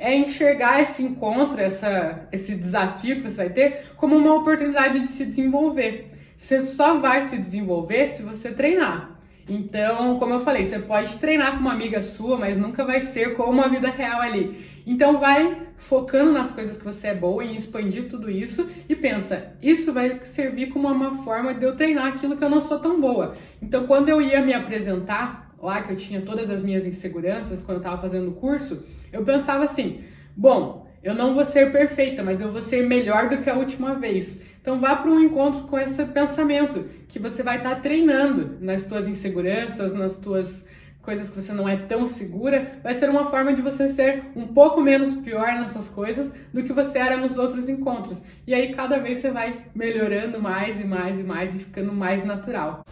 é enxergar esse encontro, essa, esse desafio que você vai ter, como uma oportunidade de se desenvolver. Você só vai se desenvolver se você treinar. Então, como eu falei, você pode treinar com uma amiga sua, mas nunca vai ser como uma vida real ali. Então, vai focando nas coisas que você é boa e expandir tudo isso e pensa, isso vai servir como uma forma de eu treinar aquilo que eu não sou tão boa. Então, quando eu ia me apresentar lá, que eu tinha todas as minhas inseguranças quando eu estava fazendo o curso, eu pensava assim: bom, eu não vou ser perfeita, mas eu vou ser melhor do que a última vez. Então vá para um encontro com esse pensamento, que você vai estar tá treinando nas tuas inseguranças, nas tuas coisas que você não é tão segura, vai ser uma forma de você ser um pouco menos pior nessas coisas do que você era nos outros encontros. E aí cada vez você vai melhorando mais e mais e mais e ficando mais natural.